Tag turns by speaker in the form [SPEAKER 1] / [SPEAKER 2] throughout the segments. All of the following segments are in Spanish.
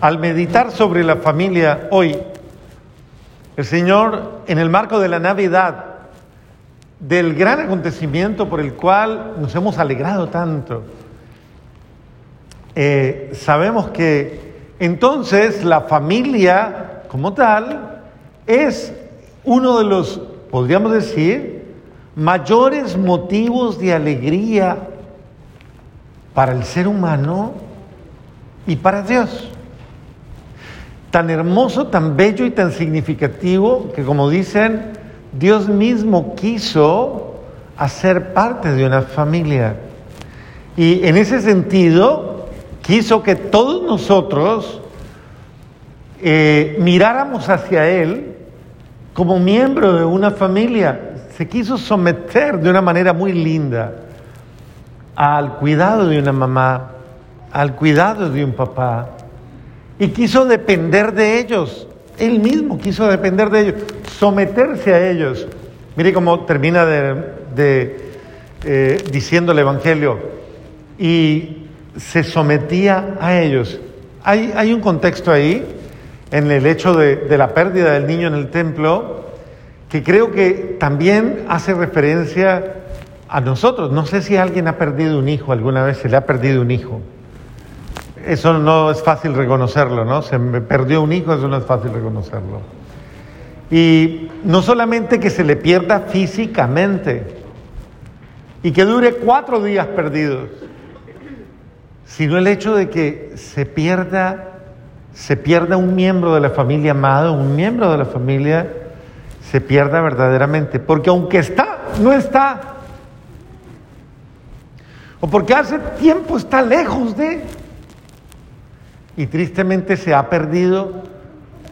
[SPEAKER 1] al meditar sobre la familia hoy, el Señor, en el marco de la Navidad, del gran acontecimiento por el cual nos hemos alegrado tanto, eh, sabemos que entonces la familia como tal es uno de los, podríamos decir, mayores motivos de alegría para el ser humano y para Dios. Tan hermoso, tan bello y tan significativo que como dicen, Dios mismo quiso hacer parte de una familia. Y en ese sentido, quiso que todos nosotros eh, miráramos hacia Él como miembro de una familia. Se quiso someter de una manera muy linda al cuidado de una mamá, al cuidado de un papá, y quiso depender de ellos. Él mismo quiso depender de ellos, someterse a ellos. Mire cómo termina de, eh, diciendo el Evangelio. Y se sometía a ellos. Hay, hay un contexto ahí, en el hecho de, de la pérdida del niño en el templo, que creo que también hace referencia a nosotros. No sé si alguien ha perdido un hijo alguna vez, se le ha perdido un hijo. Eso no es fácil reconocerlo, ¿no? Se me perdió un hijo, eso no es fácil reconocerlo. Y no solamente que se le pierda físicamente y que dure cuatro días perdidos, sino el hecho de que se pierda, se pierda un miembro de la familia amado, un miembro de la familia, se pierda verdaderamente. Porque aunque está, no está. O porque hace tiempo está lejos de y tristemente se ha perdido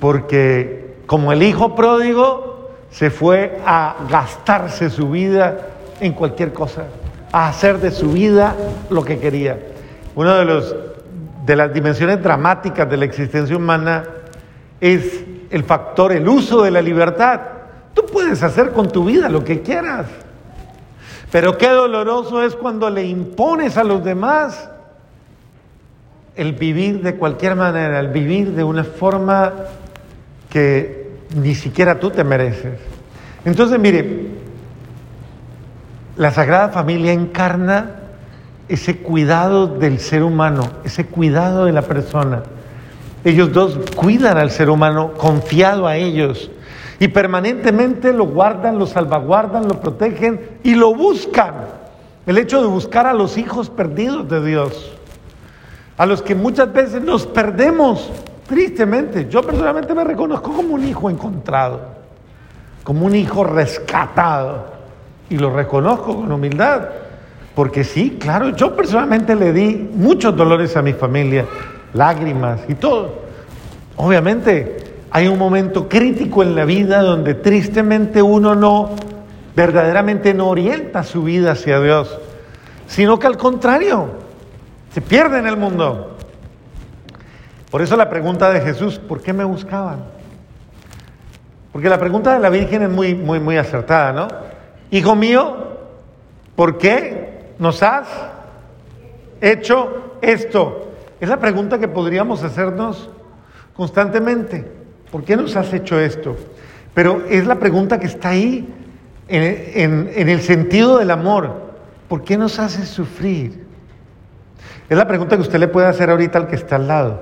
[SPEAKER 1] porque como el hijo pródigo se fue a gastarse su vida en cualquier cosa, a hacer de su vida lo que quería. Una de, de las dimensiones dramáticas de la existencia humana es el factor, el uso de la libertad. Tú puedes hacer con tu vida lo que quieras, pero qué doloroso es cuando le impones a los demás el vivir de cualquier manera, el vivir de una forma que ni siquiera tú te mereces. Entonces, mire, la Sagrada Familia encarna ese cuidado del ser humano, ese cuidado de la persona. Ellos dos cuidan al ser humano confiado a ellos y permanentemente lo guardan, lo salvaguardan, lo protegen y lo buscan. El hecho de buscar a los hijos perdidos de Dios a los que muchas veces nos perdemos, tristemente. Yo personalmente me reconozco como un hijo encontrado, como un hijo rescatado, y lo reconozco con humildad, porque sí, claro, yo personalmente le di muchos dolores a mi familia, lágrimas y todo. Obviamente hay un momento crítico en la vida donde tristemente uno no, verdaderamente no orienta su vida hacia Dios, sino que al contrario, se pierde en el mundo. Por eso la pregunta de Jesús, ¿por qué me buscaban? Porque la pregunta de la Virgen es muy, muy, muy acertada, ¿no? Hijo mío, ¿por qué nos has hecho esto? Es la pregunta que podríamos hacernos constantemente. ¿Por qué nos has hecho esto? Pero es la pregunta que está ahí en, en el sentido del amor. ¿Por qué nos haces sufrir? Es la pregunta que usted le puede hacer ahorita al que está al lado.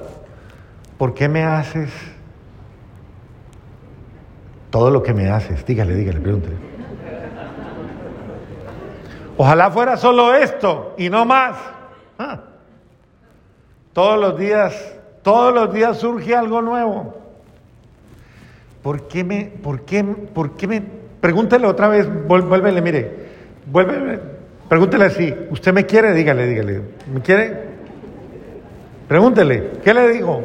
[SPEAKER 1] ¿Por qué me haces todo lo que me haces? Dígale, dígale, pregúntele. Ojalá fuera solo esto y no más. Ah. Todos los días, todos los días surge algo nuevo. ¿Por qué me, por qué, por qué me, pregúntele otra vez, vuélvele, mire, vuélvele, Pregúntele así, ¿usted me quiere? Dígale, dígale. ¿Me quiere? Pregúntele, ¿qué le digo?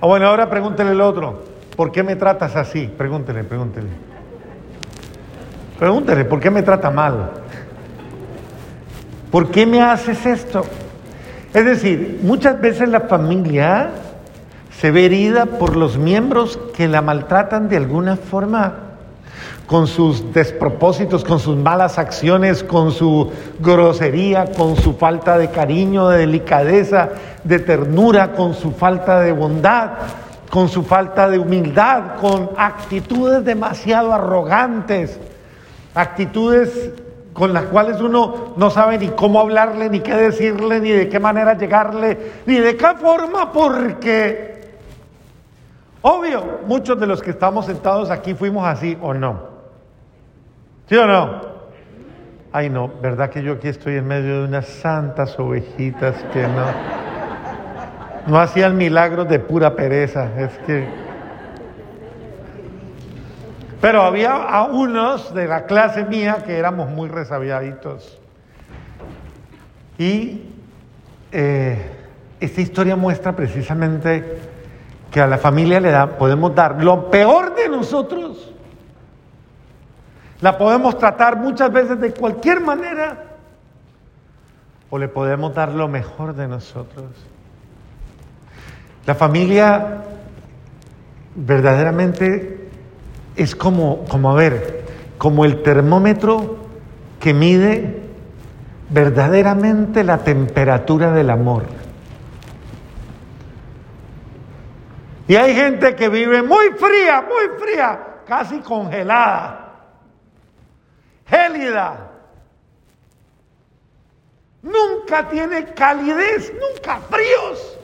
[SPEAKER 1] Ah, bueno, ahora pregúntele el otro. ¿Por qué me tratas así? Pregúntele, pregúntele. Pregúntele, ¿por qué me trata mal? ¿Por qué me haces esto? Es decir, muchas veces la familia se ve herida por los miembros que la maltratan de alguna forma con sus despropósitos, con sus malas acciones, con su grosería, con su falta de cariño, de delicadeza, de ternura, con su falta de bondad, con su falta de humildad, con actitudes demasiado arrogantes, actitudes con las cuales uno no sabe ni cómo hablarle, ni qué decirle, ni de qué manera llegarle, ni de qué forma, porque, obvio, muchos de los que estamos sentados aquí fuimos así o no. ¿Sí o no? Ay, no, ¿verdad que yo aquí estoy en medio de unas santas ovejitas que no, no hacían milagros de pura pereza? Es que... Pero había a unos de la clase mía que éramos muy resabiaditos. Y eh, esta historia muestra precisamente que a la familia le da, podemos dar lo peor de nosotros la podemos tratar muchas veces de cualquier manera o le podemos dar lo mejor de nosotros. La familia verdaderamente es como, como a ver, como el termómetro que mide verdaderamente la temperatura del amor. Y hay gente que vive muy fría, muy fría, casi congelada gélida. Nunca tiene calidez, nunca fríos.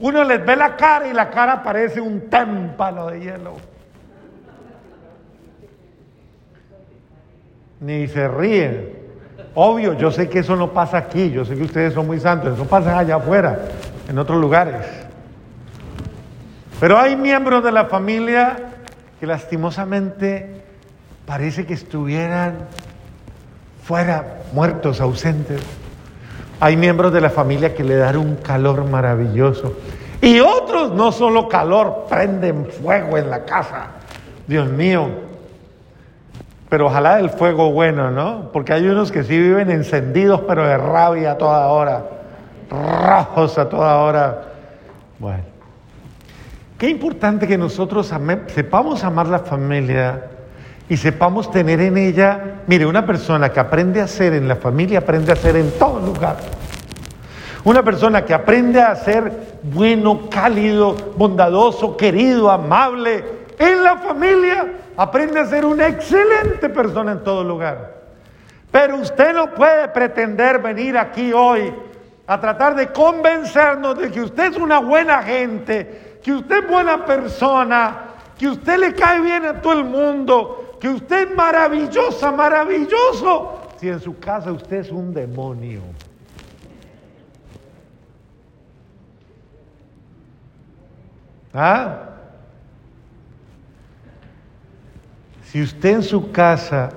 [SPEAKER 1] Uno les ve la cara y la cara parece un témpano de hielo. Ni se ríen. Obvio, yo sé que eso no pasa aquí, yo sé que ustedes son muy santos, eso pasa allá afuera, en otros lugares. Pero hay miembros de la familia que lastimosamente parece que estuvieran fuera, muertos, ausentes. Hay miembros de la familia que le dan un calor maravilloso. Y otros no solo calor, prenden fuego en la casa. Dios mío. Pero ojalá el fuego bueno, ¿no? Porque hay unos que sí viven encendidos, pero de rabia a toda hora. Rojos a toda hora. Bueno. Qué importante que nosotros sepamos amar la familia y sepamos tener en ella, mire, una persona que aprende a ser en la familia, aprende a ser en todo lugar. Una persona que aprende a ser bueno, cálido, bondadoso, querido, amable en la familia, aprende a ser una excelente persona en todo lugar. Pero usted no puede pretender venir aquí hoy a tratar de convencernos de que usted es una buena gente, que usted es buena persona, que usted le cae bien a todo el mundo, que usted es maravillosa, maravilloso, si en su casa usted es un demonio. ¿Ah? Si usted en su casa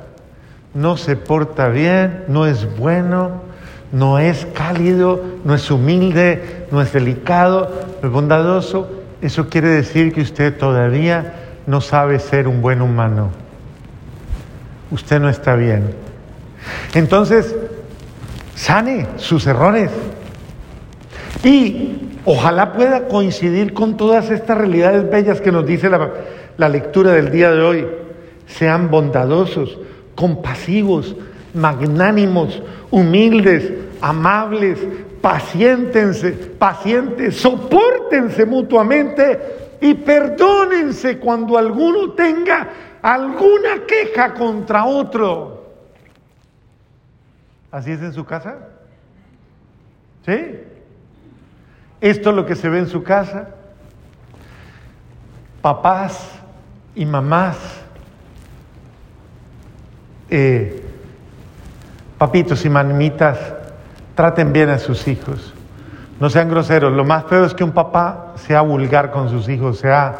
[SPEAKER 1] no se porta bien, no es bueno, no es cálido, no es humilde, no es delicado, no es bondadoso, eso quiere decir que usted todavía no sabe ser un buen humano usted no está bien. Entonces, sane sus errores. Y ojalá pueda coincidir con todas estas realidades bellas que nos dice la, lectura del día de hoy. Sean bondadosos, compasivos, magnánimos, humildes, amables, paciéntense, pacientes, soportense mutuamente y perdónense cuando alguno tenga alguna queja contra otro. ¿Así es en su casa? ¿Sí? Esto es lo que se ve en su casa. Papás y mamás. Eh, papitos y mamitas, traten bien a sus hijos. No sean groseros. Lo más feo es que un papá sea vulgar con sus hijos, sea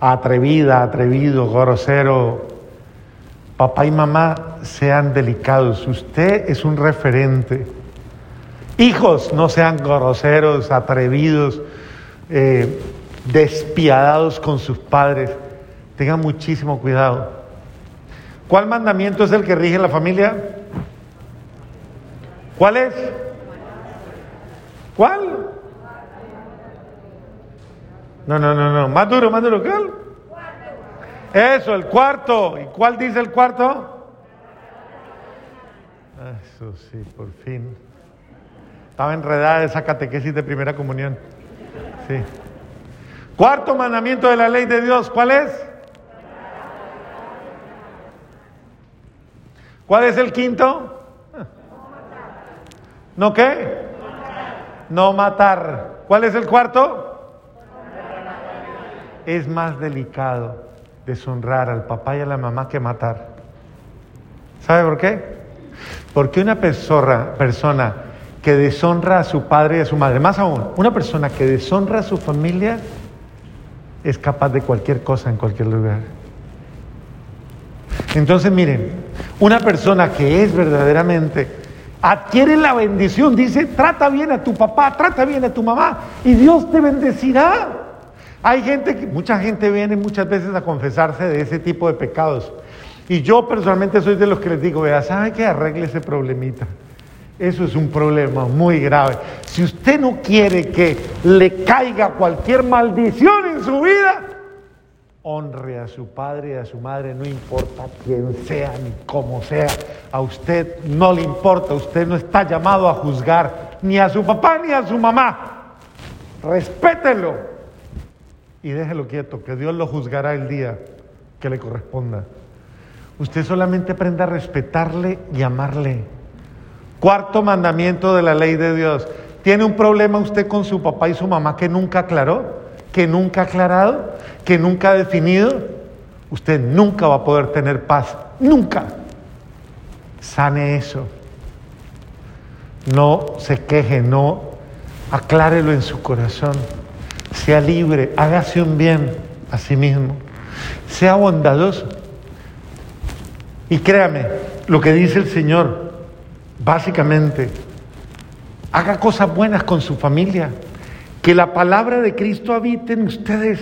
[SPEAKER 1] atrevida, atrevido, grosero. Papá y mamá sean delicados. Usted es un referente. Hijos, no sean groseros, atrevidos, eh, despiadados con sus padres. Tengan muchísimo cuidado. ¿Cuál mandamiento es el que rige la familia? ¿Cuál es? ¿Cuál? No, no, no, no. Más duro, más duro. ¿Cuál? Eso, el cuarto. ¿Y cuál dice el cuarto? Eso sí, por fin. Estaba enredada esa catequesis de primera comunión. Sí. Cuarto mandamiento de la ley de Dios, ¿cuál es? ¿Cuál es el quinto? ¿No qué? No matar. ¿Cuál es el cuarto? Es más delicado deshonrar al papá y a la mamá que matar. ¿Sabe por qué? Porque una persona, persona que deshonra a su padre y a su madre, más aún, una persona que deshonra a su familia, es capaz de cualquier cosa en cualquier lugar. Entonces miren, una persona que es verdaderamente, adquiere la bendición, dice, trata bien a tu papá, trata bien a tu mamá y Dios te bendecirá. Hay gente, que, mucha gente viene muchas veces a confesarse de ese tipo de pecados. Y yo personalmente soy de los que les digo, vea, ¿sabe qué? Arregle ese problemita. Eso es un problema muy grave. Si usted no quiere que le caiga cualquier maldición en su vida, honre a su padre y a su madre, no importa quién sea ni cómo sea. A usted no le importa, usted no está llamado a juzgar ni a su papá ni a su mamá. Respételo y déjelo quieto, que Dios lo juzgará el día que le corresponda. Usted solamente aprenda a respetarle y amarle. Cuarto mandamiento de la ley de Dios. ¿Tiene un problema usted con su papá y su mamá que nunca aclaró? ¿Que nunca ha aclarado? ¿Que nunca ha definido? Usted nunca va a poder tener paz. Nunca. Sane eso. No se queje, no aclárelo en su corazón. Sea libre, hágase un bien a sí mismo. Sea bondadoso. Y créame, lo que dice el Señor, Básicamente, haga cosas buenas con su familia. Que la palabra de Cristo habite en ustedes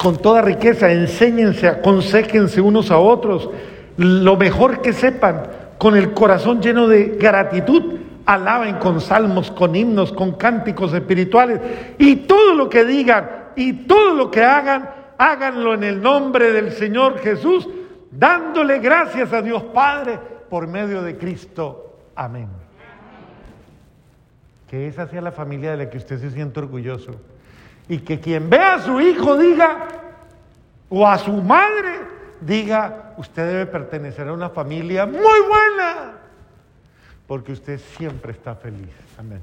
[SPEAKER 1] con toda riqueza. Enséñense, aconsejense unos a otros. Lo mejor que sepan, con el corazón lleno de gratitud, alaben con salmos, con himnos, con cánticos espirituales. Y todo lo que digan y todo lo que hagan, háganlo en el nombre del Señor Jesús, dándole gracias a Dios Padre por medio de Cristo Amén. Que esa sea la familia de la que usted se siente orgulloso. Y que quien vea a su hijo diga, o a su madre, diga, usted debe pertenecer a una familia muy buena, porque usted siempre está feliz. Amén.